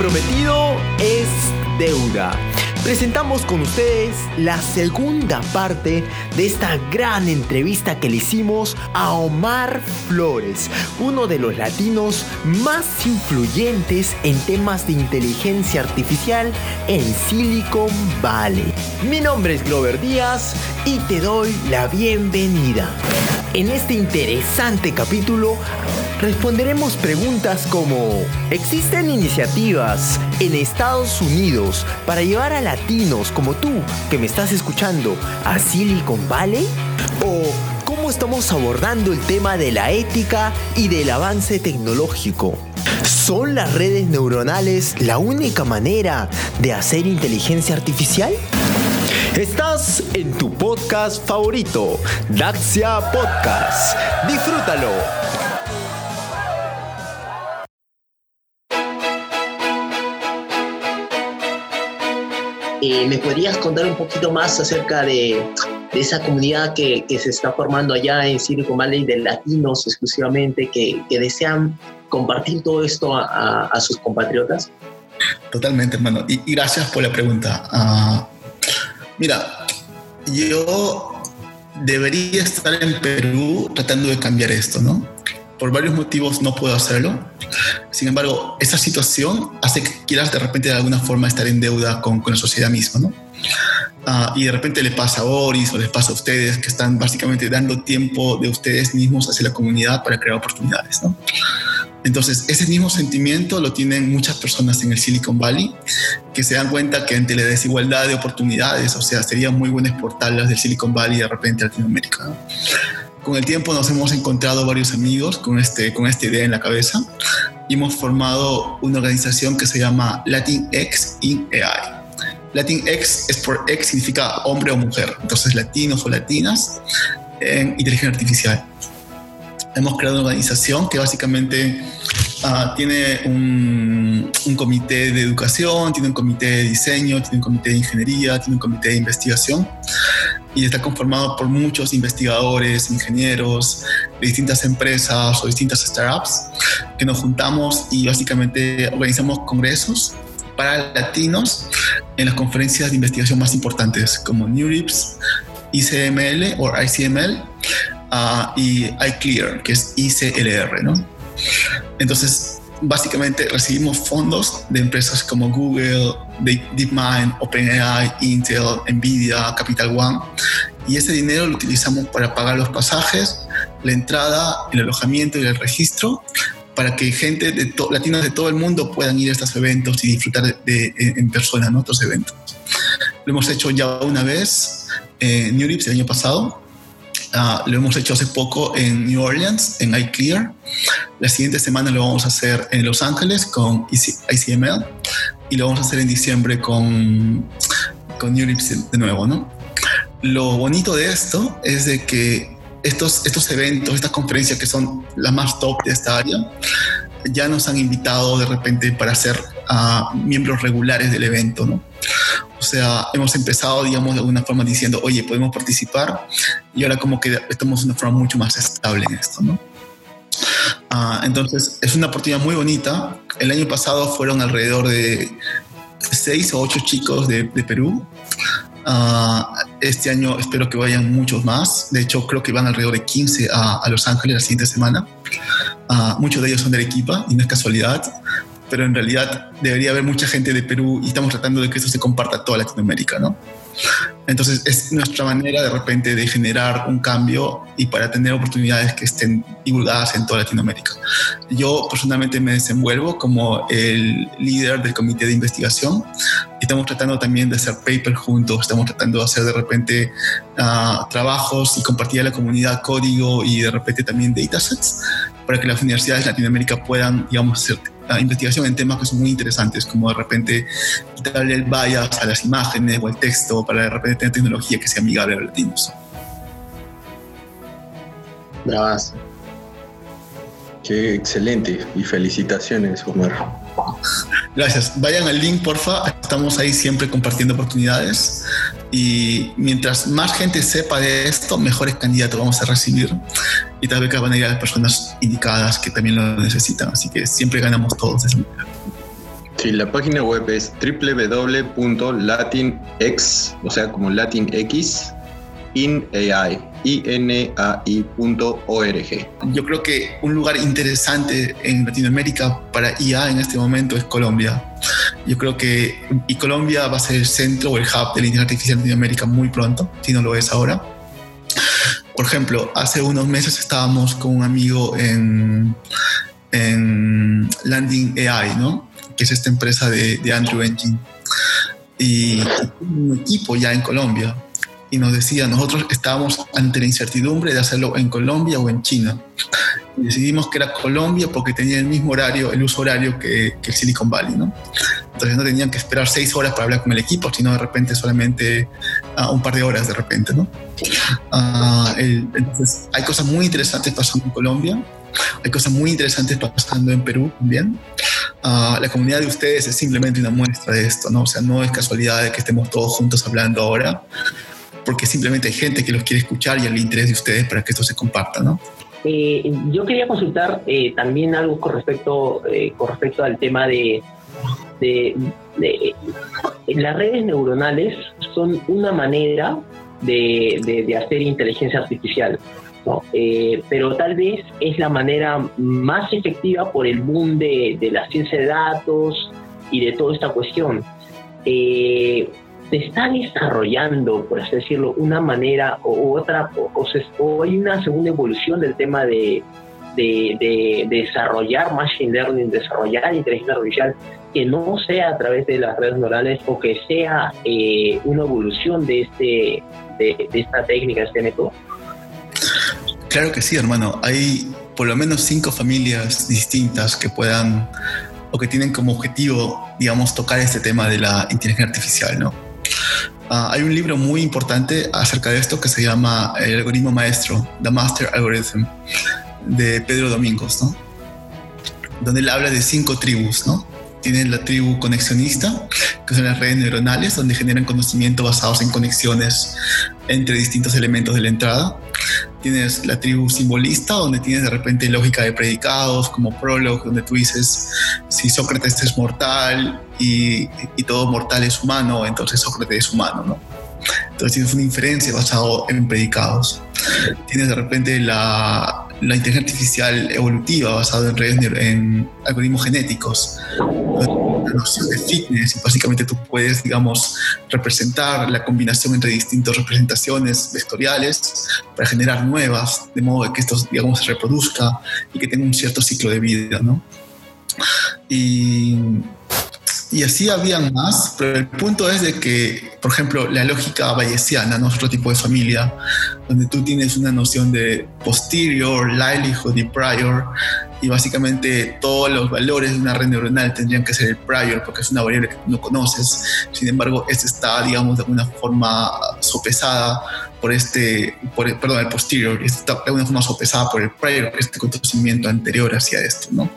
prometido es deuda. Presentamos con ustedes la segunda parte de esta gran entrevista que le hicimos a Omar Flores, uno de los latinos más influyentes en temas de inteligencia artificial en Silicon Valley. Mi nombre es Glover Díaz y te doy la bienvenida. En este interesante capítulo responderemos preguntas como ¿existen iniciativas en Estados Unidos para llevar a latinos como tú que me estás escuchando a Silicon Valley? ¿O cómo estamos abordando el tema de la ética y del avance tecnológico? ¿Son las redes neuronales la única manera de hacer inteligencia artificial? Estás en tu podcast favorito, Daxia Podcast. Disfrútalo. Eh, ¿Me podrías contar un poquito más acerca de, esa comunidad que, se está formando allá en Silicon Valley de latinos exclusivamente que, desean compartir todo esto a, sus compatriotas? Totalmente, hermano. Y, gracias por la pregunta. Ah, Mira, yo debería estar en Perú tratando de cambiar esto, ¿no? Por varios motivos no puedo hacerlo. Sin embargo, esa situación hace que quieras de repente de alguna forma estar en deuda con, la sociedad misma, ¿no? Ah, y de repente le pasa a Boris o les pasa a ustedes que están básicamente dando tiempo de ustedes mismos hacia la comunidad para crear oportunidades, ¿no? Entonces, ese mismo sentimiento lo tienen muchas personas en el Silicon Valley que se dan cuenta que ante la desigualdad de oportunidades, o sea, sería muy bueno exportarlas del Silicon Valley de repente a Latinoamérica. Con el tiempo nos hemos encontrado varios amigos con, este, con esta idea en la cabeza y hemos formado una organización que se llama Latinx in AI. Latinx es por X significa hombre o mujer, entonces latinos o latinas en inteligencia artificial hemos creado una organización que básicamente ah, tiene un, comité de educación, tiene un comité de diseño, tiene un comité de ingeniería, tiene un comité de investigación. Y está conformado por muchos investigadores, ingenieros de distintas empresas o distintas startups que nos juntamos y básicamente organizamos congresos para latinos en las conferencias de investigación más importantes como NeurIPS, ICML o ICML y iClear, que es ICLR, ¿no? Entonces, básicamente recibimos fondos de empresas como Google, DeepMind, OpenAI, Intel, Nvidia, Capital One, y ese dinero lo utilizamos para pagar los pasajes, la entrada, el alojamiento y el registro para que gente de de todo el mundo puedan ir a estos eventos y disfrutar de, en persona en otros eventos. Lo hemos hecho ya una vez en New el año pasado Ah, lo hemos hecho hace poco en New Orleans, en iClear. La siguiente semana lo vamos a hacer en Los Ángeles con ICML y lo vamos a hacer en diciembre con, con de nuevo, ¿no? Lo bonito de esto es de que estos, estos eventos, estas conferencias que son las más top de esta área, ya nos han invitado de repente para ser uh, miembros regulares del evento, ¿no? O sea, hemos empezado, digamos, de alguna forma diciendo, oye, podemos participar y ahora como que estamos de una forma mucho más estable en esto, ¿no? Ah, entonces, es una oportunidad muy bonita. El año pasado fueron alrededor de seis o ocho chicos de, Perú. Ah, este año espero que vayan muchos más. De hecho, creo que van alrededor de 15 a, Los Ángeles la siguiente semana. Ah, muchos de ellos son de Arequipa y no es casualidad pero en realidad debería haber mucha gente de Perú y estamos tratando de que esto se comparta a toda Latinoamérica, ¿no? Entonces es nuestra manera de repente de generar un cambio y para tener oportunidades que estén divulgadas en toda Latinoamérica. Yo personalmente me desenvuelvo como el líder del comité de investigación. Estamos tratando también de hacer paper juntos, estamos tratando de hacer de repente uh, trabajos y compartir a la comunidad código y de repente también datasets para que las universidades de Latinoamérica puedan, digamos, investigación en temas que son muy interesantes, como de repente quitarle el bias a las imágenes o el texto para de repente tener tecnología que sea amigable a los latinos. Bravas. Qué excelente y felicitaciones, Omar. Gracias. Vayan al link, porfa. Estamos ahí siempre compartiendo oportunidades y mientras más gente sepa de esto, mejores candidatos vamos a recibir y tal vez van a ir a las personas indicadas que también lo necesitan. Así que siempre ganamos todos. Sí, la página web es www.latinx, o sea, como latinx, inai, inai.org. Yo creo que un lugar interesante en Latinoamérica para IA en este momento es Colombia. Yo creo que y Colombia va a ser el centro o el hub de la inteligencia artificial en Latinoamérica muy pronto, si no lo es ahora. Por ejemplo, hace unos meses estábamos con un amigo en, en Landing AI, ¿no? que es esta empresa de, de Andrew Engine. Y un equipo ya en Colombia. Y nos decía, nosotros estábamos ante la incertidumbre de hacerlo en Colombia o en China. Y decidimos que era Colombia porque tenía el mismo horario, el uso horario que, que el Silicon Valley, ¿no? Entonces no tenían que esperar seis horas para hablar con el equipo, sino de repente solamente uh, un par de horas de repente, ¿no? Uh, el, entonces hay cosas muy interesantes pasando en Colombia, hay cosas muy interesantes pasando en Perú también. Uh, la comunidad de ustedes es simplemente una muestra de esto, ¿no? O sea, no es casualidad de que estemos todos juntos hablando ahora, porque simplemente hay gente que los quiere escuchar y el interés de ustedes para que esto se comparta, ¿no? Eh, yo quería consultar eh, también algo con respecto, eh, con respecto al tema de, de, las redes neuronales son una manera de, hacer inteligencia artificial. Eh, pero tal vez es la manera más efectiva por el boom de, de la ciencia de datos y de toda esta cuestión. Eh, se está desarrollando, por así decirlo, una manera u otra, o, hay una segunda evolución del tema de, de, desarrollar machine learning, desarrollar inteligencia artificial, que no sea a través de las redes neurales o que sea eh, una evolución de, este, de, de esta técnica, este método. Claro que sí, hermano. Hay por lo menos cinco familias distintas que puedan o que tienen como objetivo, digamos, tocar este tema de la inteligencia artificial, ¿no? Uh, hay un libro muy importante acerca de esto que se llama El algoritmo maestro, The Master Algorithm, de Pedro Domingos, ¿no? Donde él habla de cinco tribus, ¿no? Tienen la tribu conexionista, que son las redes neuronales, donde generan conocimiento basados en conexiones entre distintos elementos de la entrada. Tienes la tribu simbolista, donde tienes de repente lógica de predicados, como Prolog, donde tú dices, si Sócrates es mortal y, y todo mortal es humano, entonces Sócrates es humano, ¿no? Entonces tienes una inferencia basado en predicados. Tienes de repente la, la inteligencia artificial evolutiva basada en algoritmos genéticos la noción de fitness y básicamente tú puedes digamos representar la combinación entre distintas representaciones vectoriales para generar nuevas de modo que esto digamos se reproduzca y que tenga un cierto ciclo de vida ¿no? y y así habían más, pero el punto es de que, por ejemplo, la lógica bayesiana, ¿no? otro tipo de familia, donde tú tienes una noción de posterior, livelihood y prior, y básicamente todos los valores de una red neuronal tendrían que ser el prior, porque es una variable que no conoces. Sin embargo, este está, digamos, de alguna forma sopesada por este, por, perdón, el posterior, está de alguna forma sopesada por el prior, este conocimiento anterior hacia esto, ¿no?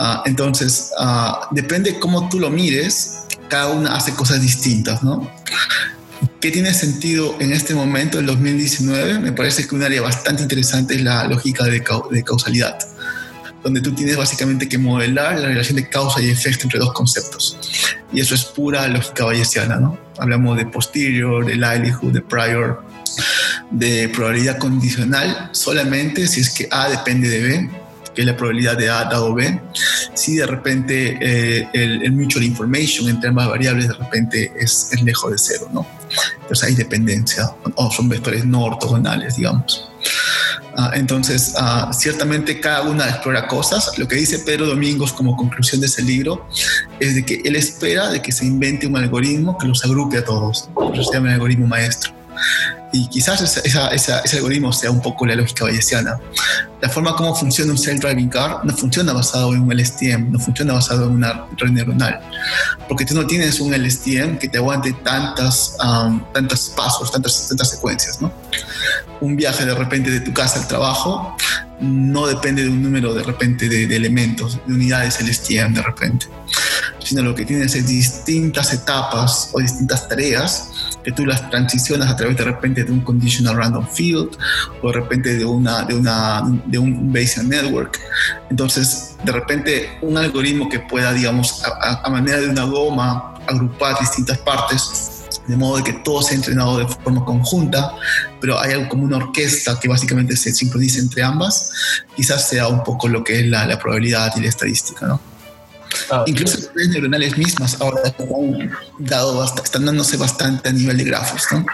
Uh, entonces, uh, depende cómo tú lo mires, cada una hace cosas distintas, ¿no? ¿Qué tiene sentido en este momento, en 2019? Me parece que un área bastante interesante es la lógica de, de causalidad, donde tú tienes básicamente que modelar la relación de causa y efecto entre dos conceptos. Y eso es pura lógica bayesiana, ¿no? Hablamos de posterior, de likelihood, de prior, de probabilidad condicional solamente si es que A depende de B que es la probabilidad de A dado B, si de repente eh, el, el, mutual information entre ambas variables de repente es, es, lejos de cero, ¿no? Entonces hay dependencia, o son vectores no ortogonales, digamos. Uh, entonces, uh, ciertamente cada una explora cosas. Lo que dice Pedro Domingos como conclusión de ese libro es de que él espera de que se invente un algoritmo que los agrupe a todos. Eso se llama el algoritmo maestro y quizás esa, esa, ese algoritmo sea un poco la lógica bayesiana. La forma como funciona un self-driving car no funciona basado en un LSTM, no funciona basado en una red neuronal, porque tú no tienes un LSTM que te aguante tantas, um, tantos pasos, tantas, tantas secuencias. ¿no? Un viaje de repente de tu casa al trabajo no depende de un número de repente de, de elementos, de unidades LSTM de repente sino lo que tienes es distintas etapas o distintas tareas que tú las transicionas a través de repente de un conditional random field o de repente de, una, de, una, de un Bayesian network. Entonces, de repente un algoritmo que pueda, digamos, a, a manera de una goma, agrupar distintas partes de modo de que todo sea entrenado de forma conjunta, pero hay algo como una orquesta que básicamente se sincroniza entre ambas, quizás sea un poco lo que es la, la probabilidad y la estadística, ¿no? Ah, Incluso las redes neuronales mismas ahora están, dado están dándose bastante a nivel de grafos, ¿no?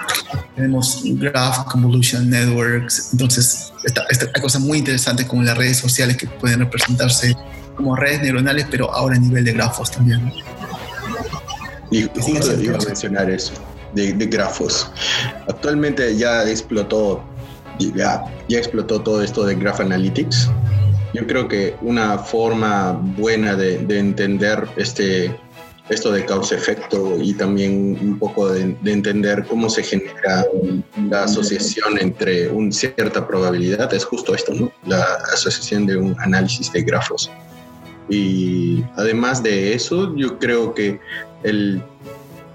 Tenemos Graph Convolution Networks, entonces esta, esta, hay cosas muy interesantes como las redes sociales que pueden representarse como redes neuronales, pero ahora a nivel de grafos también. ¿no? Y justo iba a mencionar eso, de, grafos. Actualmente ya explotó, ya, ya explotó todo esto de Graph Analytics. Yo creo que una forma buena de, entender este, esto de causa-efecto y también un poco de, entender cómo se genera la asociación entre una cierta probabilidad es justo esto, ¿no? La asociación de un análisis de grafos. Y además de eso, yo creo que el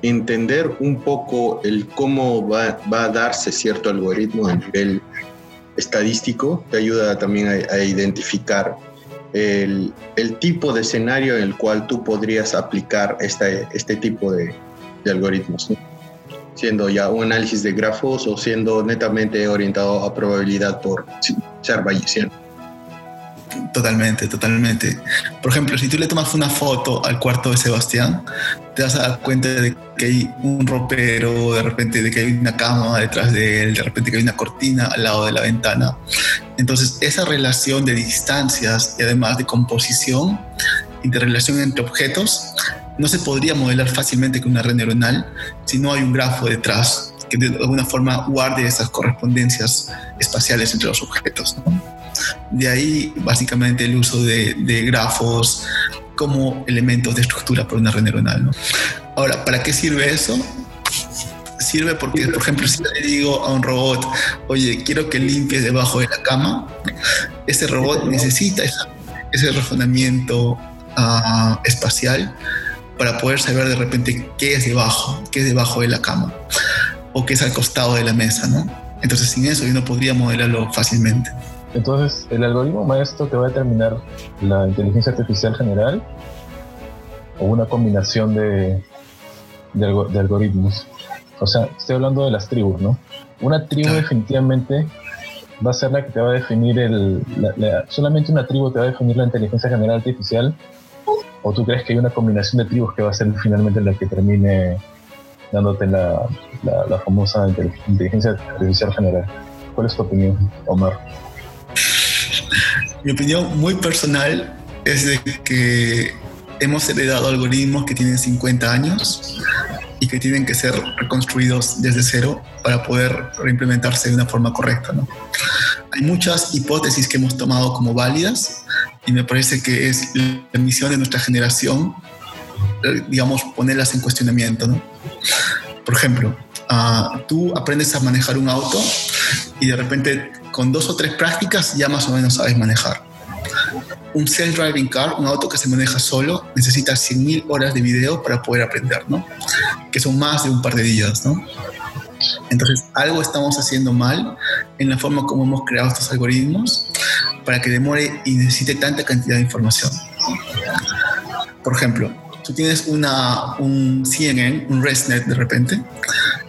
entender un poco el cómo va, va, a darse cierto algoritmo a nivel estadístico te ayuda también a, identificar el, tipo de escenario en el cual tú podrías aplicar este, este tipo de, de algoritmos, siendo ya un análisis de grafos o siendo netamente orientado a probabilidad por ser bayesiano. Totalmente, totalmente. Por ejemplo, si tú le tomas una foto al cuarto de Sebastián, te vas a dar cuenta de que hay un ropero, de repente de que hay una cama detrás de él, de repente que hay una cortina al lado de la ventana. Entonces, esa relación de distancias y además de composición, interrelación entre objetos, no se podría modelar fácilmente con una red neuronal si no hay un grafo detrás que de alguna forma guarde esas correspondencias espaciales entre los objetos. De ahí básicamente el uso de, grafos como elementos de estructura para una red neuronal. ¿no? Ahora, ¿para qué sirve eso? Sirve porque, por ejemplo, si le digo a un robot, oye, quiero que limpies debajo de la cama, ese robot necesita ese razonamiento uh, espacial para poder saber de repente qué es debajo, qué es debajo de la cama o qué es al costado de la mesa, ¿no? Entonces, sin eso yo no podría modelarlo fácilmente. Entonces, el algoritmo maestro te va a determinar la inteligencia artificial general o una combinación de, de, algoritmos. O sea, estoy hablando de las tribus, ¿no? Una tribu definitivamente va a ser la que te va a definir el... solamente una tribu te va a definir la inteligencia general artificial o tú crees que hay una combinación de tribus que va a ser finalmente la que termine dándote la, la, la famosa inteligencia artificial general. ¿Cuál es tu opinión, Omar? Mi opinión muy personal es de que hemos heredado algoritmos que tienen 50 años y que tienen que ser reconstruidos desde cero para poder reimplementarse de una forma correcta. ¿no? Hay muchas hipótesis que hemos tomado como válidas y me parece que es la misión de nuestra generación, eh, digamos, ponerlas en cuestionamiento. ¿no? Por ejemplo, uh, tú aprendes a manejar un auto y de repente con dos o tres prácticas ya más o menos sabes manejar. Un self-driving car, un auto que se maneja solo, necesita 100.000 horas de video para poder aprender, ¿no? Que son más de un par de días, ¿no? Entonces, algo estamos haciendo mal en la forma como hemos creado estos algoritmos para que demore y necesite tanta cantidad de información. Por ejemplo, tú tienes un CNN, un ResNet de repente,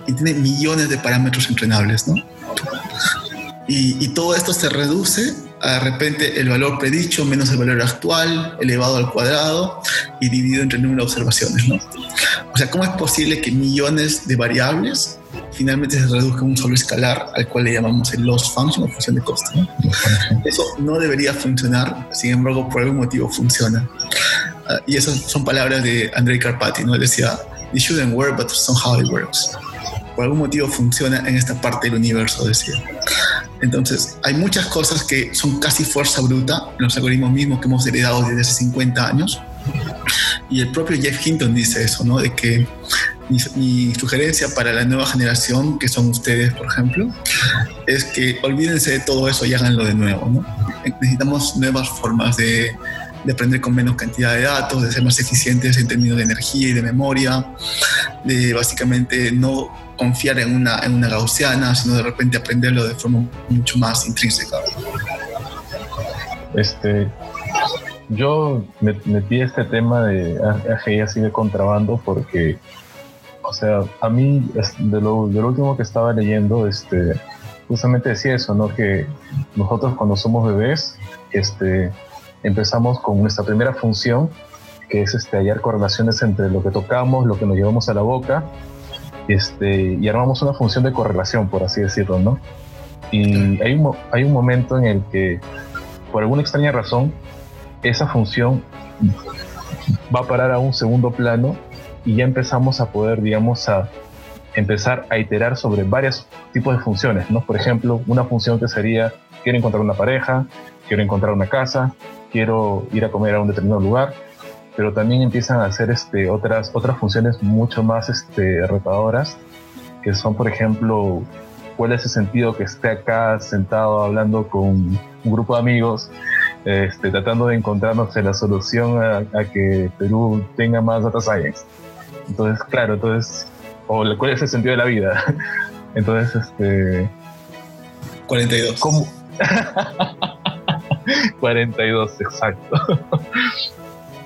y tiene millones de parámetros entrenables, ¿no? Y, todo esto se reduce a de repente el valor predicho menos el valor actual elevado al cuadrado y dividido entre el número de observaciones, ¿no? O sea, ¿cómo es posible que millones de variables finalmente se reduzcan a un solo escalar al cual le llamamos el loss function o función de costo? Eso no debería funcionar, sin embargo, por algún motivo funciona. Uh, y esas son palabras de Andrei Karpathy, ¿no? Él decía, it shouldn't work, but somehow it works. Por algún motivo funciona en esta parte del universo, decía. Entonces, hay muchas cosas que son casi fuerza bruta en los algoritmos mismos que hemos heredado desde hace 50 años. Y el propio Jeff Hinton dice eso, ¿no? De que mi, sugerencia para la nueva generación, que son ustedes, por ejemplo, es que olvídense de todo eso y háganlo de nuevo, ¿no? Necesitamos nuevas formas de, de aprender con menos cantidad de datos, de ser más eficientes en términos de energía y de memoria, de básicamente no confiar en una, en una gaussiana, sino de repente aprenderlo de forma mucho más intrínseca. Este, yo me metí este tema de AGI así de contrabando porque, o sea, a mí, de lo, de lo último que estaba leyendo, este, justamente decía eso, ¿no? Que nosotros cuando somos bebés, este, empezamos con nuestra primera función, que es este, hallar correlaciones entre lo que tocamos, lo que nos llevamos a la boca, este, y armamos una función de correlación, por así decirlo, ¿no? Y hay un, hay un momento en el que, por alguna extraña razón, esa función va a parar a un segundo plano y ya empezamos a poder, digamos, a empezar a iterar sobre varios tipos de funciones, ¿no? Por ejemplo, una función que sería, quiero encontrar una pareja, quiero encontrar una casa, quiero ir a comer a un determinado lugar, pero también empiezan a hacer este, otras, otras funciones mucho más este, retadoras, que son, por ejemplo, cuál es el sentido que esté acá sentado hablando con un grupo de amigos, este, tratando de encontrarnos la solución a, a, que Perú tenga más data science. Entonces, claro, entonces o cuál es el sentido de la vida. Entonces, este... 42. ¿Cómo? 42, exacto.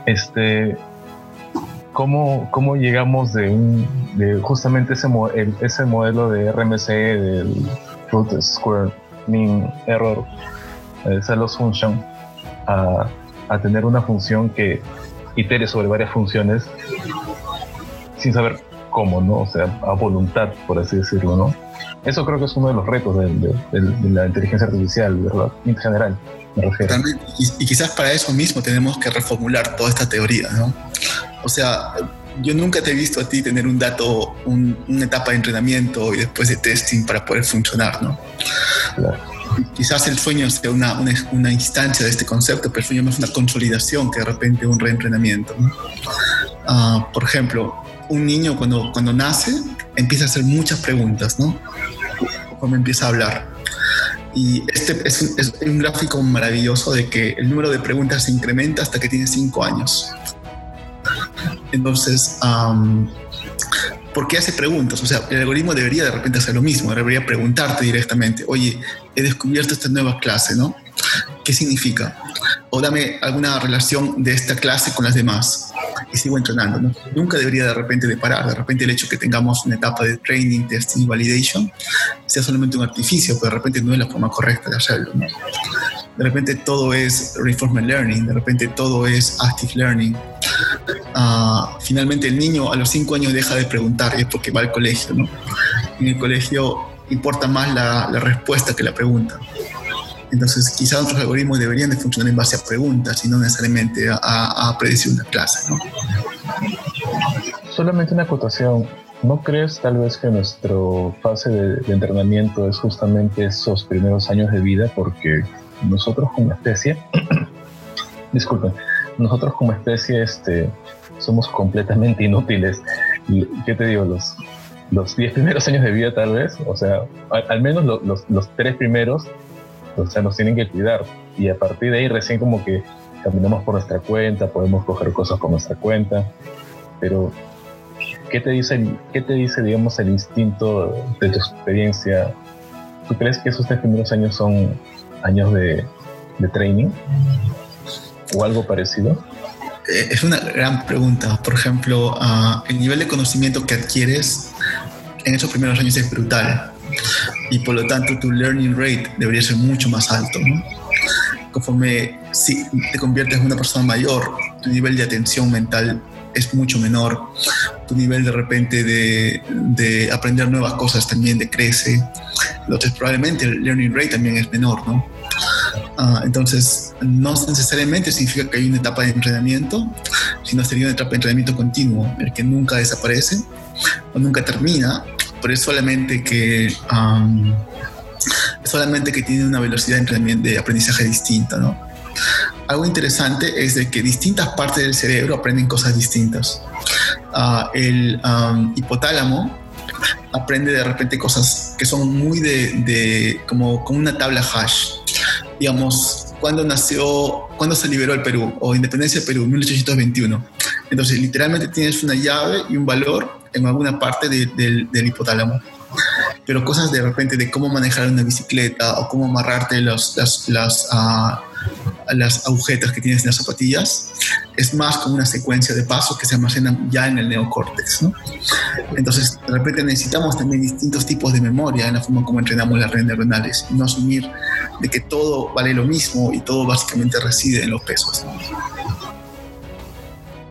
Este, ¿cómo, ¿cómo, llegamos de, un, de justamente ese, ese modelo de RMC, del Root Square Mean Error, el Celos Function, a, a tener una función que itere sobre varias funciones sin saber cómo, ¿no? O sea, a voluntad, por así decirlo, ¿no? Eso creo que es uno de los retos de, de, la inteligencia artificial, ¿verdad? En general, me refiero. También, y, quizás para eso mismo tenemos que reformular toda esta teoría, ¿no? O sea, yo nunca te he visto a ti tener un dato, una etapa de entrenamiento y después de testing para poder funcionar, ¿no? Claro. Quizás el sueño sea una, una, una, instancia de este concepto, pero el sueño no es una consolidación que de repente un reentrenamiento. Uh, por ejemplo, un niño cuando, cuando nace empieza a hacer muchas preguntas, ¿no? Cuando empieza a hablar. Y este es un, gráfico maravilloso de que el número de preguntas se incrementa hasta que tiene cinco años. Entonces, ¿por qué hace preguntas? O sea, el algoritmo debería de repente hacer lo mismo, debería preguntarte directamente, oye, he descubierto esta nueva clase, ¿no? ¿Qué significa? O dame alguna relación de esta clase con las demás y sigo entrenando. Nunca debería de repente de parar. De repente el hecho que tengamos una etapa de training, testing y validation sea solamente un artificio, pero de repente no es la forma correcta de hacerlo. De repente todo es reinforcement learning, de repente todo es active learning. Uh, finalmente el niño a los cinco años deja de preguntar y es porque va al colegio. ¿no? En el colegio importa más la, la respuesta que la pregunta. Entonces, quizás otros algoritmos deberían de funcionar en base a preguntas y no necesariamente a, a predecir una clase, ¿no? Solamente una acotación. ¿No crees tal vez que nuestra fase de, entrenamiento es justamente esos primeros años de vida? Porque nosotros como especie, disculpen, nosotros como especie este, somos completamente inútiles. ¿Qué te digo? Los, los 10 primeros años de vida tal vez, o sea, al, menos los, los tres primeros o sea, nos tienen que cuidar. Y a partir de ahí recién como que caminamos por nuestra cuenta, podemos coger cosas por nuestra cuenta, pero ¿qué te dice, qué te dice digamos, el instinto de tu experiencia? ¿Tú crees que esos tres primeros años son años de, training o algo parecido? Eh, es una gran pregunta. Por ejemplo, uh, el nivel de conocimiento que adquieres en esos primeros años es brutal y por lo tanto tu learning rate debería ser mucho más alto. ¿no? Conforme si te conviertes en una persona mayor, tu nivel de atención mental es mucho menor, tu nivel de repente de, de aprender nuevas cosas también decrece, entonces probablemente el learning rate también es menor, ¿no? Uh, entonces, no necesariamente significa que hay una etapa de entrenamiento, sino sería una etapa de entrenamiento continuo, el que nunca desaparece o nunca termina, pero es solamente que um, solamente que tiene una velocidad de aprendizaje distinta, ¿no? Algo interesante es de que distintas partes del cerebro aprenden cosas distintas. Uh, el um, hipotálamo aprende de repente cosas que son muy de, de como, como una tabla hash. Digamos, cuando nació, cuando se liberó el Perú, o independencia del Perú, 1821. Entonces, literalmente tienes una llave y un valor en alguna parte del, del hipotálamo pero cosas de repente de cómo manejar una bicicleta o cómo amarrarte los, las, las, uh, las agujetas que tienes en las zapatillas, es más como una secuencia de pasos que se almacenan ya en el neocórtex. ¿no? Entonces, de repente necesitamos también distintos tipos de memoria en la forma como entrenamos las redes neuronales no asumir de que todo vale lo mismo y todo básicamente reside en los pesos.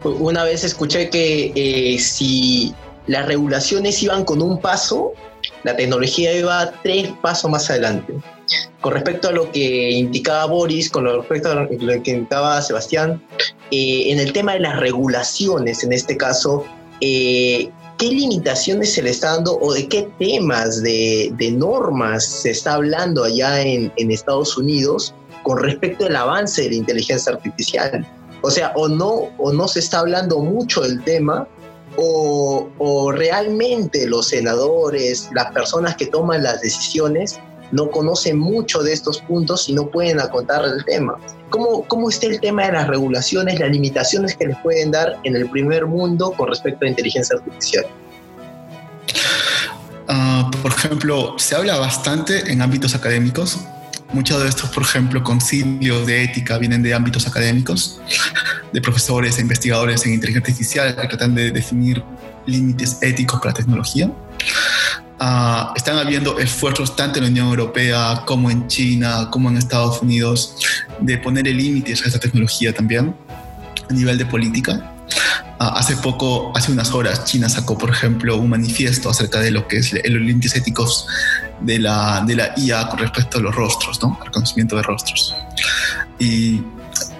Una vez escuché que eh, si las regulaciones iban con un paso, la tecnología iba tres pasos más adelante. Con respecto a lo que indicaba Boris, con respecto a lo que indicaba Sebastián, eh, en el tema de las regulaciones, en este caso, eh, ¿qué limitaciones se le está dando o de qué temas de, normas se está hablando allá en, en Estados Unidos con respecto al avance de la inteligencia artificial? O sea, o no, o no se está hablando mucho del tema, o, realmente los senadores, las personas que toman las decisiones, no conocen mucho de estos puntos y no pueden acotar el tema. ¿Cómo, ¿Cómo está el tema de las regulaciones, las limitaciones que les pueden dar en el primer mundo con respecto a inteligencia artificial? Ah, por ejemplo, se habla bastante en ámbitos académicos Muchos de estos, por ejemplo, concilios de ética vienen de ámbitos académicos, de profesores e investigadores en inteligencia artificial que tratan de definir límites éticos para la tecnología. Ah, están habiendo esfuerzos tanto en la Unión Europea como en China, como en Estados Unidos, de poner límites a esta tecnología también a nivel de política. Ah, hace poco, hace unas horas, China sacó, por ejemplo, un manifiesto acerca de lo que es los límites éticos de la, de la IA con respecto a los rostros, ¿no? Al conocimiento de rostros. Y,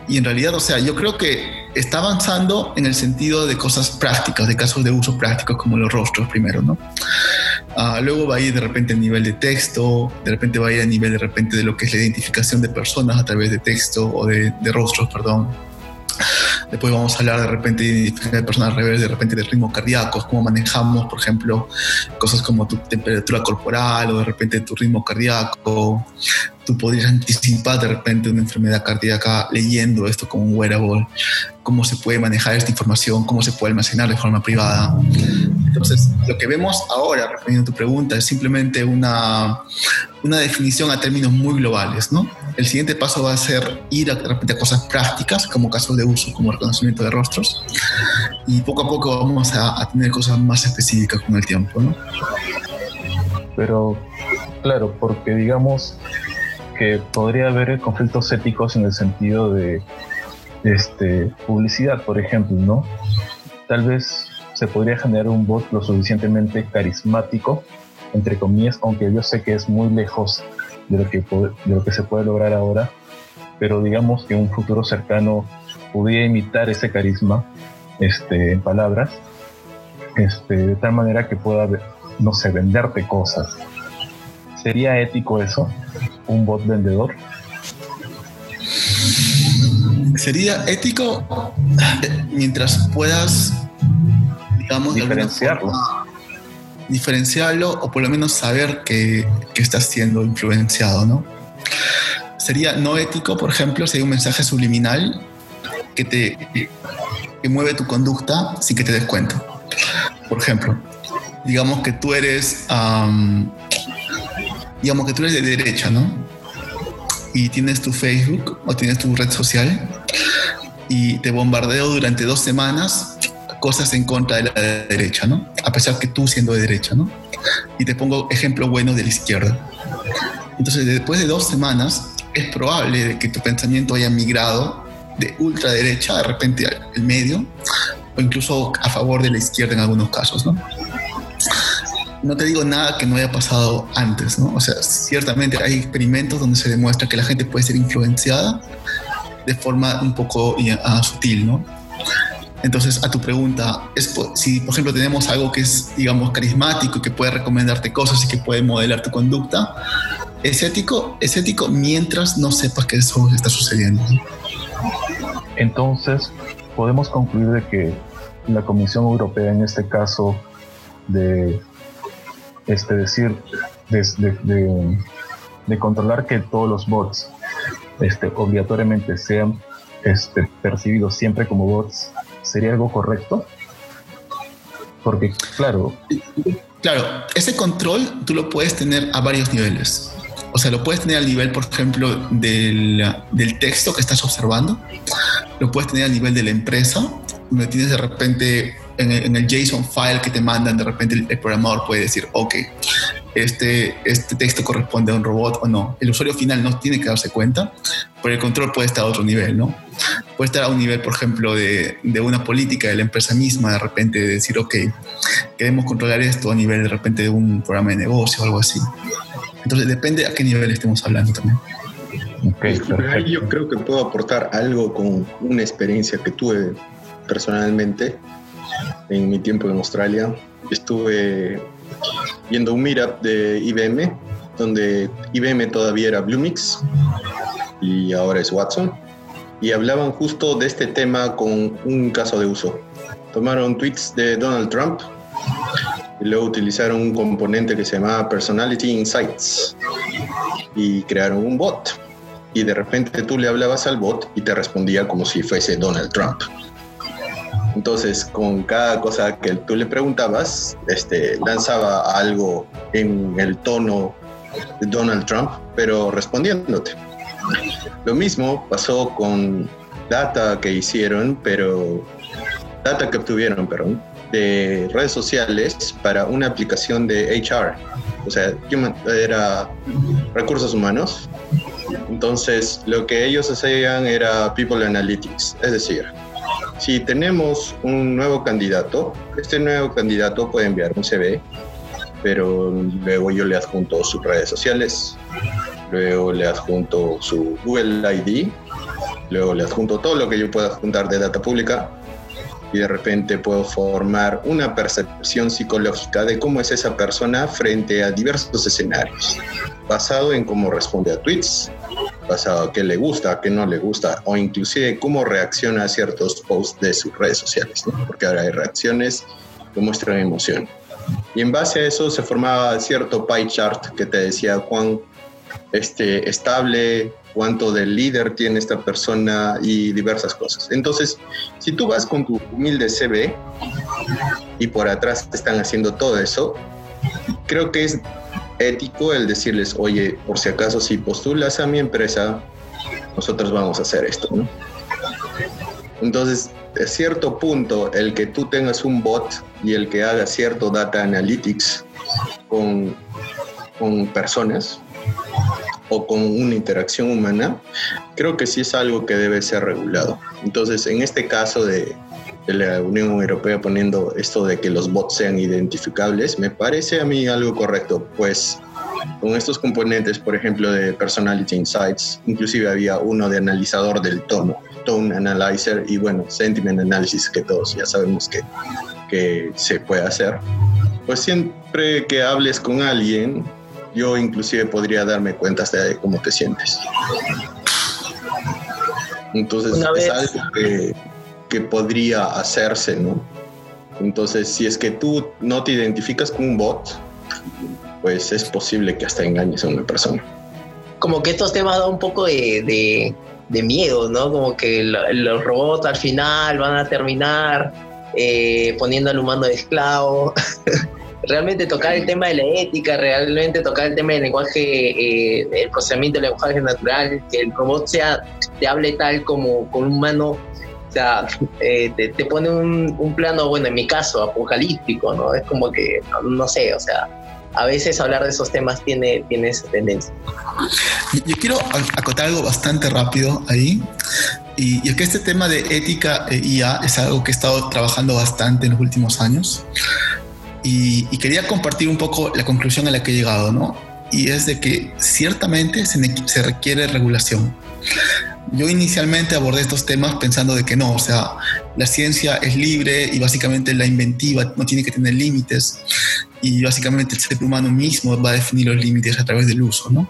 y, en realidad, o sea, yo creo que está avanzando en el sentido de cosas prácticas, de casos de uso prácticos como los rostros primero, ¿no? Ah, luego va a ir de repente a nivel de texto, de repente va a ir a nivel de repente de lo que es la identificación de personas a través de texto o de, de rostros, perdón Después vamos a hablar de repente de personas revés, de repente de ritmo cardíaco, cómo manejamos, por ejemplo, cosas como tu temperatura corporal o de repente tu ritmo cardíaco. Tú podrías anticipar de repente una enfermedad cardíaca leyendo esto como un wearable, cómo se puede manejar esta información, cómo se puede almacenar de forma privada. Entonces, lo que vemos ahora, respondiendo a tu pregunta, es simplemente una, una definición a términos muy globales, ¿no? El siguiente paso va a ser ir a, a cosas prácticas, como casos de uso, como reconocimiento de rostros, y poco a poco vamos a, a tener cosas más específicas con el tiempo, ¿no? Pero, claro, porque digamos que podría haber conflictos éticos en el sentido de este, publicidad, por ejemplo, ¿no? Tal vez se podría generar un bot lo suficientemente carismático, entre comillas, aunque yo sé que es muy lejos de lo que, de lo que se puede lograr ahora, pero digamos que un futuro cercano pudiera imitar ese carisma este, en palabras, este, de tal manera que pueda, no sé, venderte cosas. ¿Sería ético eso? ¿Un bot vendedor? Sería ético mientras puedas digamos, diferenciarlo. diferenciarlo o por lo menos saber que, que estás siendo influenciado, ¿no? Sería no ético, por ejemplo, si hay un mensaje subliminal que te que mueve tu conducta sin que te des cuenta. Por ejemplo, digamos que tú eres, digamos que tú eres de derecha, ¿no? Y tienes tu Facebook o tienes tu red social y te bombardeo durante dos semanas cosas en contra de la derecha, ¿no? A pesar que tú siendo de derecha, ¿no? Y te pongo ejemplo bueno de la izquierda. Entonces, después de dos semanas, es probable que tu pensamiento haya migrado de ultraderecha de repente al medio, o incluso a favor de la izquierda en algunos casos, ¿no? No te digo nada que no haya pasado antes, ¿no? O sea, ciertamente hay experimentos donde se demuestra que la gente puede ser influenciada de forma un poco uh, sutil, ¿no? Entonces, a tu pregunta, es, si por ejemplo tenemos algo que es, digamos, carismático, que puede recomendarte cosas y que puede modelar tu conducta, es ético, es ético mientras no sepas que eso está sucediendo. Entonces, podemos concluir de que la Comisión Europea, en este caso, de este, decir, de, de controlar que todos los bots este, obligatoriamente sean este, percibidos siempre como bots, ¿sería algo correcto? Porque, claro. Claro, ese control tú lo puedes tener a varios niveles. O sea, lo puedes tener al nivel, por ejemplo, del, del texto que estás observando. Lo puedes tener a nivel de la empresa, donde tienes de repente en el, JSON file que te mandan, de repente el, programador puede decir, ok, este, este texto corresponde a un robot o no. El usuario final no tiene que darse cuenta, pero el control puede estar a otro nivel, ¿no? Puede estar a un nivel, por ejemplo, de, de una política de la empresa misma, de repente de decir, ok, queremos controlar esto a nivel de repente de un programa de negocio o algo así. Entonces depende a qué nivel estemos hablando también. Okay, ahí yo creo que puedo aportar algo con una experiencia que tuve personalmente en mi tiempo en Australia. Estuve viendo un meetup de IBM, donde IBM todavía era Bluemix y ahora es Watson. Y hablaban justo de este tema con un caso de uso. Tomaron tweets de Donald Trump y luego utilizaron un componente que se llamaba Personality Insights y crearon un bot. Y de repente tú le hablabas al bot y te respondía como si fuese Donald Trump. Entonces, con cada cosa que tú le preguntabas, este, lanzaba algo en el tono de Donald Trump, pero respondiéndote. Lo mismo pasó con data que hicieron, pero data que obtuvieron, perdón, de redes sociales para una aplicación de HR, o sea, era recursos humanos. Entonces, lo que ellos hacían era People Analytics, es decir, si tenemos un nuevo candidato, este nuevo candidato puede enviar un CV, pero luego yo le adjunto sus redes sociales, luego le adjunto su Google ID, luego le adjunto todo lo que yo pueda adjuntar de data pública. Y de repente puedo formar una percepción psicológica de cómo es esa persona frente a diversos escenarios, basado en cómo responde a tweets, basado a qué le gusta, qué no le gusta, o inclusive cómo reacciona a ciertos posts de sus redes sociales, porque ahora hay reacciones que muestran emoción. Y en base a eso se formaba cierto pie chart que te decía cuán este, estable, cuánto de líder tiene esta persona y diversas cosas. Entonces, si tú vas con tu humilde CV y por atrás te están haciendo todo eso, creo que es ético el decirles, oye, por si acaso si postulas a mi empresa, nosotros vamos a hacer esto. Entonces, a cierto punto, el que tú tengas un bot y el que haga cierto data analytics con, con personas o con una interacción humana, creo que sí es algo que debe ser regulado. Entonces, en este caso de, la Unión Europea poniendo esto de que los bots sean identificables, me parece a mí algo correcto, pues con estos componentes, por ejemplo, de Personality Insights, inclusive había uno de analizador del tono, Tone Analyzer y bueno, Sentiment Analysis, que todos ya sabemos que, que se puede hacer. Pues siempre que hables con alguien, yo inclusive podría darme cuenta de cómo te sientes. Entonces es algo que, que podría hacerse, ¿no? Entonces, si es que tú no te identificas con un bot, pues es posible que hasta engañes a una persona. Como que estos temas dan un poco de, de, miedo, ¿no? Como que los robots al final van a terminar eh, poniendo al humano de esclavo. realmente tocar el tema de la ética, realmente tocar el tema del lenguaje, eh, el procesamiento del lenguaje natural, que el robot sea, te hable tal como con un humano sea, eh, te, pone un, plano, bueno, en mi caso, apocalíptico, ¿no? Es como que, no, sé, o sea, a veces hablar de esos temas tiene, tiene esa tendencia. Yo quiero acotar algo bastante rápido ahí. Y, es que este tema de ética e IA es algo que he estado trabajando bastante en los últimos años. Y, y, quería compartir un poco la conclusión a la que he llegado, ¿no? Y es de que ciertamente se, se requiere regulación yo inicialmente abordé estos temas pensando de que no, o sea, la ciencia es libre y básicamente la inventiva no tiene que tener límites y básicamente el ser humano mismo va a definir los límites a través del uso, ¿no?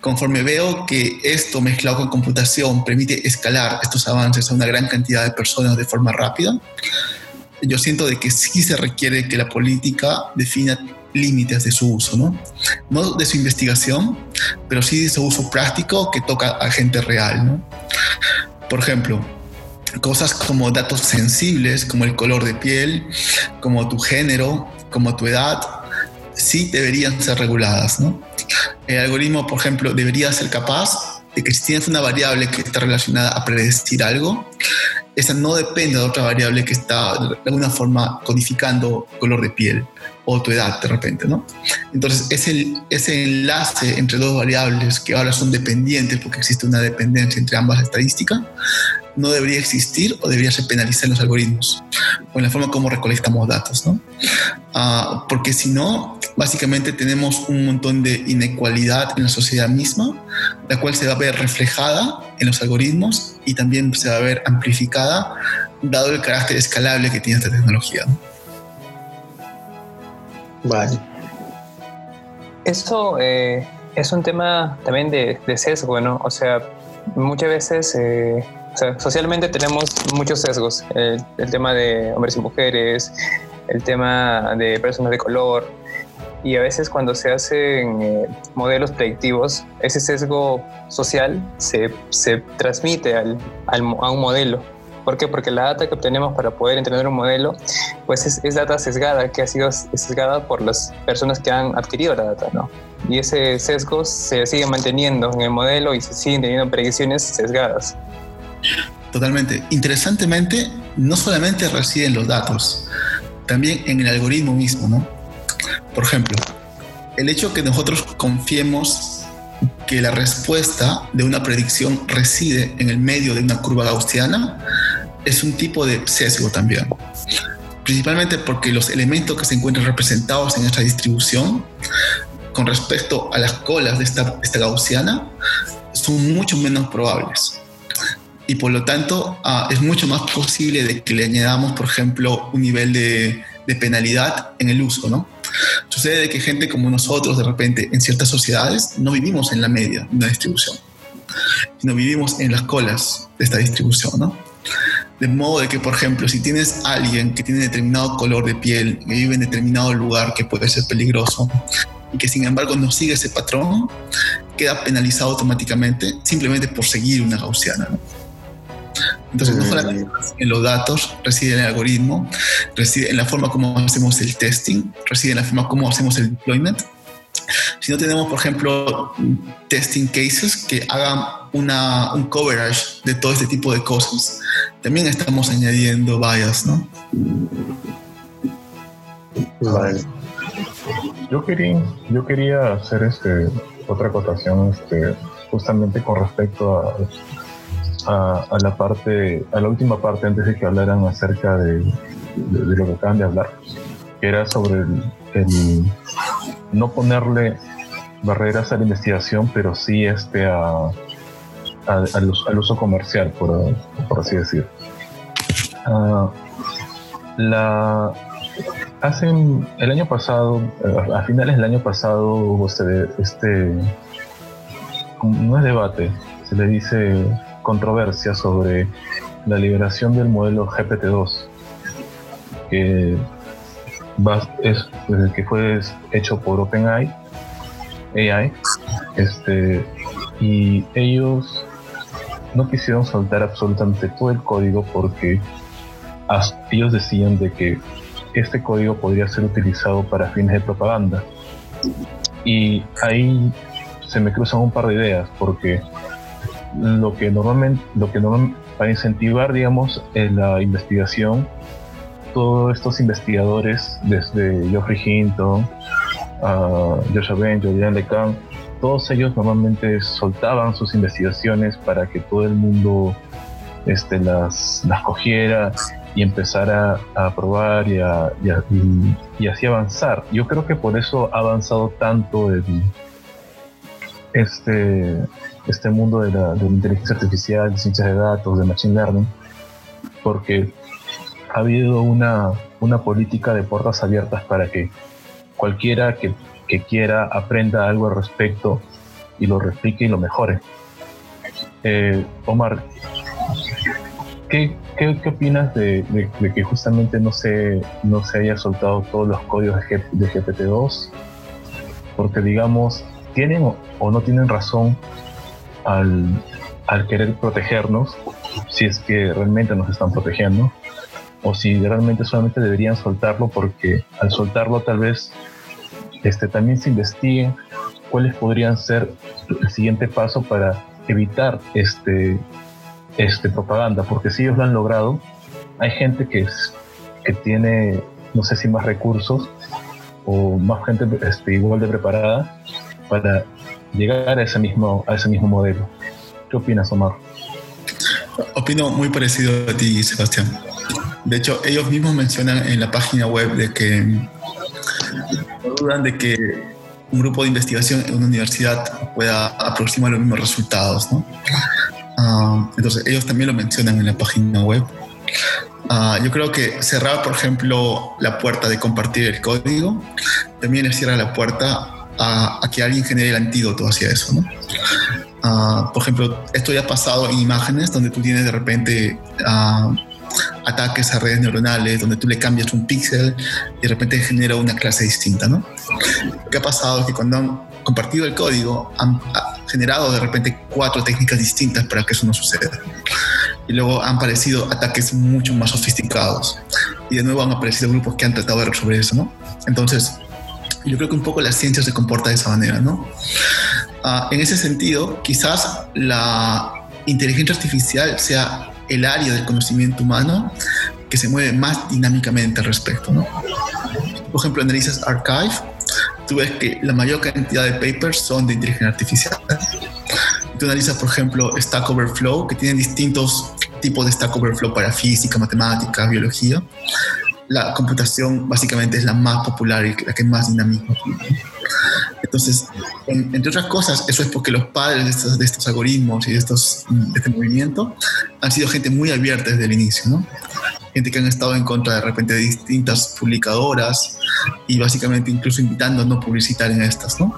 Conforme veo que esto mezclado con computación permite escalar estos avances a una gran cantidad de personas de forma rápida, yo siento de que sí se requiere que la política defina límites de su uso, ¿no? No de su investigación, pero sí de su uso práctico que toca a gente real, ¿no? Por ejemplo, cosas como datos sensibles, como el color de piel, como tu género, como tu edad, sí deberían ser reguladas, ¿no? El algoritmo, por ejemplo, debería ser capaz de que si tienes una variable que está relacionada a predecir algo, esa no depende de otra variable que está de alguna forma codificando color de piel o tu edad de repente, ¿no? Entonces, ese, ese enlace entre dos variables que ahora son dependientes porque existe una dependencia entre ambas estadísticas, no debería existir o debería ser penalizar en los algoritmos o en la forma como recolectamos datos, ¿no? Ah, porque si no, básicamente tenemos un montón de inequalidad en la sociedad misma, la cual se va a ver reflejada en los algoritmos y también se va a ver amplificada dado el carácter escalable que tiene esta tecnología. Vale. Eso eh, es un tema también de, sesgo, ¿no? O sea, muchas veces eh, o sea, socialmente tenemos muchos sesgos. El, tema de hombres y mujeres, el tema de personas de color. Y a veces cuando se hacen eh, modelos predictivos, ese sesgo social se, se transmite al, al, a un modelo. ¿Por qué? Porque la data que obtenemos para poder entender un modelo, pues es, es, data sesgada, que ha sido sesgada por las personas que han adquirido la data, ¿no? Y ese sesgo se sigue manteniendo en el modelo y se siguen teniendo predicciones sesgadas. Totalmente. Interesantemente, no solamente residen los datos, también en el algoritmo mismo, ¿no? Por ejemplo, el hecho que nosotros confiemos que la respuesta de una predicción reside en el medio de una curva gaussiana es un tipo de sesgo también. Principalmente porque los elementos que se encuentran representados en esta distribución con respecto a las colas de esta, esta gaussiana son mucho menos probables y por lo tanto ah, es mucho más posible de que le añadamos, por ejemplo, un nivel de, de, penalidad en el uso, ¿no? Sucede que gente como nosotros, de repente, en ciertas sociedades, no vivimos en la media de una distribución, sino vivimos en las colas de esta distribución, ¿no? De modo de que, por ejemplo, si tienes alguien que tiene determinado color de piel, que vive en determinado lugar que puede ser peligroso, y que sin embargo no sigue ese patrón, queda penalizado automáticamente simplemente por seguir una gaussiana. ¿no? Entonces, no solamente en los datos, reside en el algoritmo, reside en la forma como hacemos el testing, reside en la forma como hacemos el deployment. Si no tenemos, por ejemplo, testing cases que hagan una, un coverage de todo este tipo de cosas, también estamos añadiendo bias, ¿no? Yo quería, yo quería hacer este, otra acotación este, justamente con respecto a a, la parte, a la última parte antes de que hablaran acerca de, de, lo que acaban de hablar, que era sobre el, no ponerle barreras a la investigación, pero sí este a, al, uso comercial, por, por así decir. Uh, la, hacen el año pasado, a finales del año pasado hubo este, este no es debate, se le dice controversia sobre la liberación del modelo GPT-2, que, pues, que fue hecho por OpenAI, AI, este, y ellos no quisieron soltar absolutamente todo el código porque ellos decían de que este código podría ser utilizado para fines de propaganda. Y ahí se me cruzan un par de ideas porque lo que normalmente, lo que para incentivar, digamos, en la investigación, todos estos investigadores, desde Geoffrey Hinton, a Joshua Ben, Julian LeCun, todos ellos normalmente soltaban sus investigaciones para que todo el mundo este, las, las cogiera y empezara a probar y, y, así avanzar. Yo creo que por eso ha avanzado tanto el, este, este mundo de la, inteligencia artificial, de ciencias de datos, de machine learning, porque ha habido una, una política de puertas abiertas para que cualquiera que, que, quiera aprenda algo al respecto y lo replique y lo mejore. Eh, Omar, ¿qué, qué, opinas de, de, que justamente no se, no se haya soltado todos los códigos de, de GPT-2? Porque digamos, ¿tienen o no tienen razón al, querer protegernos, si es que realmente nos están protegiendo, o si realmente solamente deberían soltarlo porque al soltarlo tal vez este, también se investiguen cuáles podrían ser el siguiente paso para evitar este, este propaganda, porque si ellos lo han logrado, hay gente que, que tiene, no sé si más recursos o más gente este, igual de preparada para llegar a ese mismo, a ese mismo modelo. ¿Qué opinas, Omar? Opino muy parecido a ti, Sebastián. De hecho, ellos mismos mencionan en la página web de que dudan de que un grupo de investigación en una universidad pueda aproximar los mismos resultados. ¿no? Ah, entonces, ellos también lo mencionan en la página web. Ah, yo creo que cerrar, por ejemplo, la puerta de compartir el código también les cierra la puerta a, que alguien genere el antídoto hacia eso. ¿no? Ah, por ejemplo, esto ya ha pasado en imágenes donde tú tienes de repente uh, ataques a redes neuronales, donde tú le cambias un píxel y de repente genera una clase distinta, ¿no? Lo que ha pasado es que cuando han compartido el código, han generado de repente cuatro técnicas distintas para que eso no suceda. Y luego han aparecido ataques mucho más sofisticados. Y de nuevo han aparecido grupos que han tratado de resolver eso, ¿no? Entonces, yo creo que un poco la ciencia se comporta de esa manera, ¿no? Ah, en ese sentido, quizás la inteligencia artificial sea el área del conocimiento humano que se mueve más dinámicamente al respecto. ¿no? Por ejemplo, analizas Archive, tú ves que la mayor cantidad de papers son de inteligencia artificial. Tú analizas, por ejemplo, Stack Overflow, que tienen distintos tipos de Stack Overflow para física, matemáticas, biología. La computación básicamente es la más popular y la que más dinamismo tiene. Entonces, entre otras cosas, eso es porque los padres de estos, algoritmos y de, estos, de este movimiento han sido gente muy abierta desde el inicio, ¿no? Gente que han estado en contra de repente de distintas publicadoras y básicamente incluso invitando a no publicitar en estas, ¿no?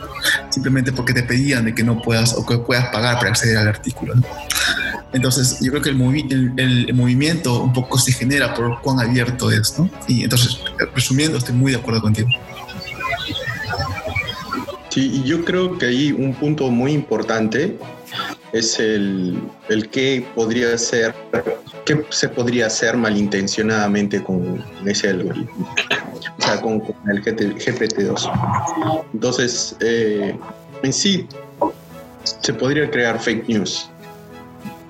Simplemente porque te pedían de que no puedas o que puedas pagar para acceder al artículo, ¿no? Entonces, yo creo que el, movimiento un poco se genera por cuán abierto es. Y entonces, resumiendo, estoy muy de acuerdo contigo. Sí, yo creo que ahí un punto muy importante es el, el que podría ser, qué se podría hacer malintencionadamente con ese algoritmo, o sea, con, el GPT-2. Entonces, eh, en sí, se podría crear fake news,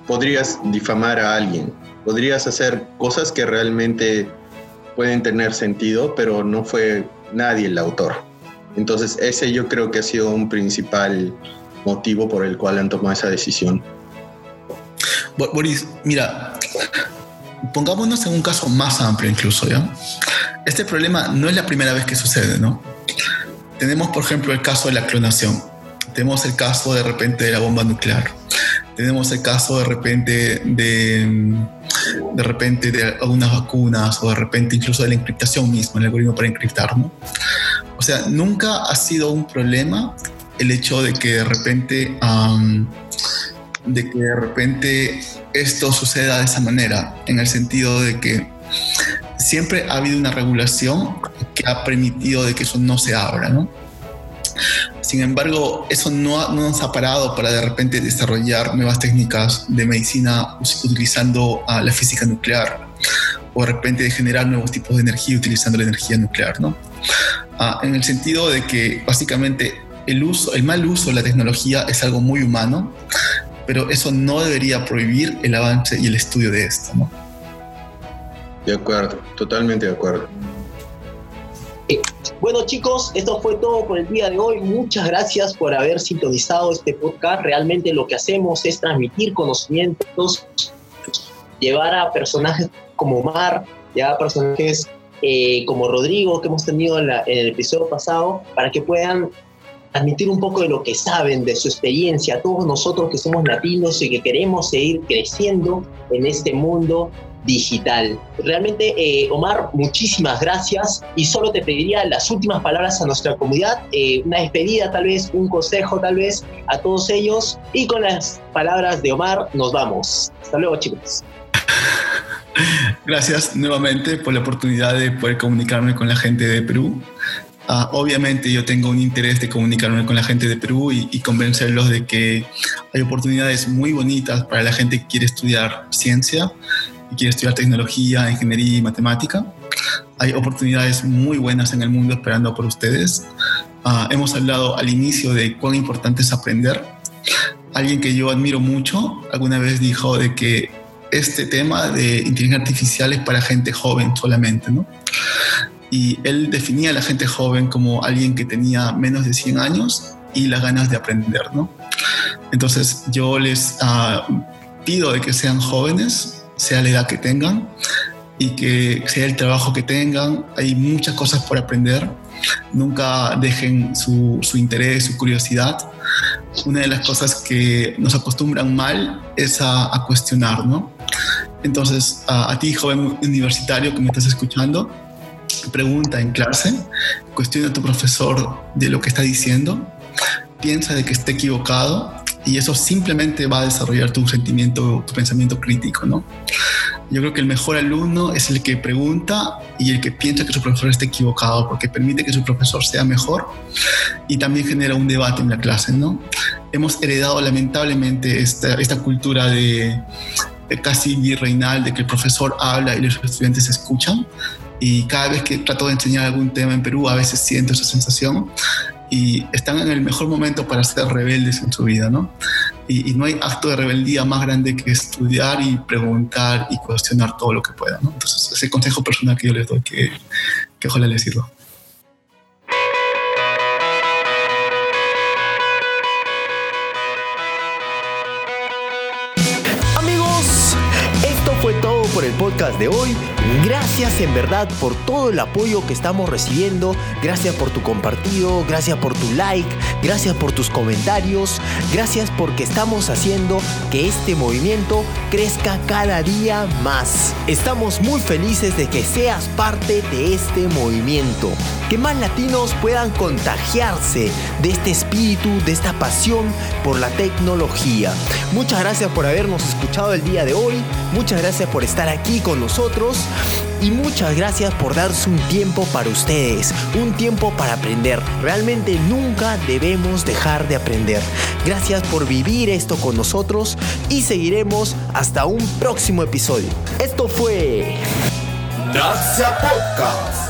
podrías difamar a alguien, podrías hacer cosas que realmente pueden tener sentido, pero no fue nadie el autor. Entonces, ese yo creo que ha sido un principal motivo por el cual han tomado esa decisión. Boris, mira, pongámonos en un caso más amplio incluso, ¿ya? Este problema no es la primera vez que sucede, ¿no? Tenemos, por ejemplo, el caso de la clonación. Tenemos el caso de repente de la bomba nuclear. Tenemos el caso de repente de, de repente de algunas vacunas o de repente incluso de la encriptación misma, el algoritmo para encriptar, ¿no? O sea, nunca ha sido un problema el hecho de que de repente, de que de repente esto suceda de esa manera, en el sentido de que siempre ha habido una regulación que ha permitido de que eso no se abra, ¿no? Sin embargo, eso no, no, nos ha parado para de repente desarrollar nuevas técnicas de medicina utilizando la física nuclear o de repente de generar nuevos tipos de energía utilizando la energía nuclear, ¿no? Ah, en el sentido de que básicamente el, uso, el mal uso de la tecnología es algo muy humano, pero eso no debería prohibir el avance y el estudio de esto. ¿no? De acuerdo, totalmente de acuerdo. Bueno chicos, esto fue todo por el día de hoy. Muchas gracias por haber sintonizado este podcast. Realmente lo que hacemos es transmitir conocimientos, llevar a personajes como Mar, llevar a personajes eh, como Rodrigo, que hemos tenido en, el episodio pasado, para que puedan admitir un poco de lo que saben, de su experiencia, todos nosotros que somos latinos y que queremos seguir creciendo en este mundo digital. Realmente, eh, Omar, muchísimas gracias y solo te pediría las últimas palabras a nuestra comunidad, eh, una despedida tal vez, un consejo tal vez a todos ellos y con las palabras de Omar nos vamos. Hasta luego chicos. Gracias nuevamente por la oportunidad de poder comunicarme con la gente de Perú. Ah, obviamente yo tengo un interés de comunicarme con la gente de Perú y, convencerlos de que hay oportunidades muy bonitas para la gente que quiere estudiar ciencia y quiere estudiar tecnología, ingeniería y matemática. Hay oportunidades muy buenas en el mundo esperando por ustedes. Ah, hemos hablado al inicio de cuán importante es aprender. Alguien que yo admiro mucho alguna vez dijo de que este tema de inteligencia artificial es para gente joven solamente, ¿no? y él definía a la gente joven como alguien que tenía menos de 100 años y las ganas de aprender, ¿no? Entonces yo les ah, pido de que sean jóvenes, sea la edad que tengan y que sea el trabajo que tengan, hay muchas cosas por aprender, nunca dejen su, su interés, su curiosidad. Una de las cosas que nos acostumbran mal es a, a cuestionar, ¿no? Entonces, a, a ti, joven universitario que me estás escuchando, pregunta en clase, cuestiona a tu profesor de lo que está diciendo, piensa de que esté equivocado y eso simplemente va a desarrollar tu sentimiento, tu pensamiento crítico, ¿no? Yo creo que el mejor alumno es el que pregunta y el que piensa que su profesor está equivocado, porque permite que su profesor sea mejor y también genera un debate en la clase, ¿no? Hemos heredado lamentablemente esta, cultura de, de casi virreinal, de que el profesor habla y los estudiantes escuchan, y cada vez que trato de enseñar algún tema en Perú, a veces siento esa sensación y están en el mejor momento para ser rebeldes en su vida, ¿no? Y, no hay acto de rebeldía más grande que estudiar y preguntar y cuestionar todo lo que pueda, ¿no? Entonces, ese consejo personal que yo les doy, que, que ojalá les sirva. por el podcast de hoy. Gracias en verdad por todo el apoyo que estamos recibiendo. Gracias por tu compartido, gracias por tu like, gracias por tus comentarios, gracias porque estamos haciendo que este movimiento crezca cada día más. Estamos muy felices de que seas parte de este movimiento. Que más latinos puedan contagiarse de este espíritu, de esta pasión por la tecnología. Muchas gracias por habernos escuchado el día de hoy. Muchas gracias por estar aquí con nosotros y muchas gracias por darse un tiempo para ustedes, un tiempo para aprender. Realmente nunca debemos dejar de aprender. Gracias por vivir esto con nosotros y seguiremos hasta un próximo episodio. Esto fue Naxa Podcast.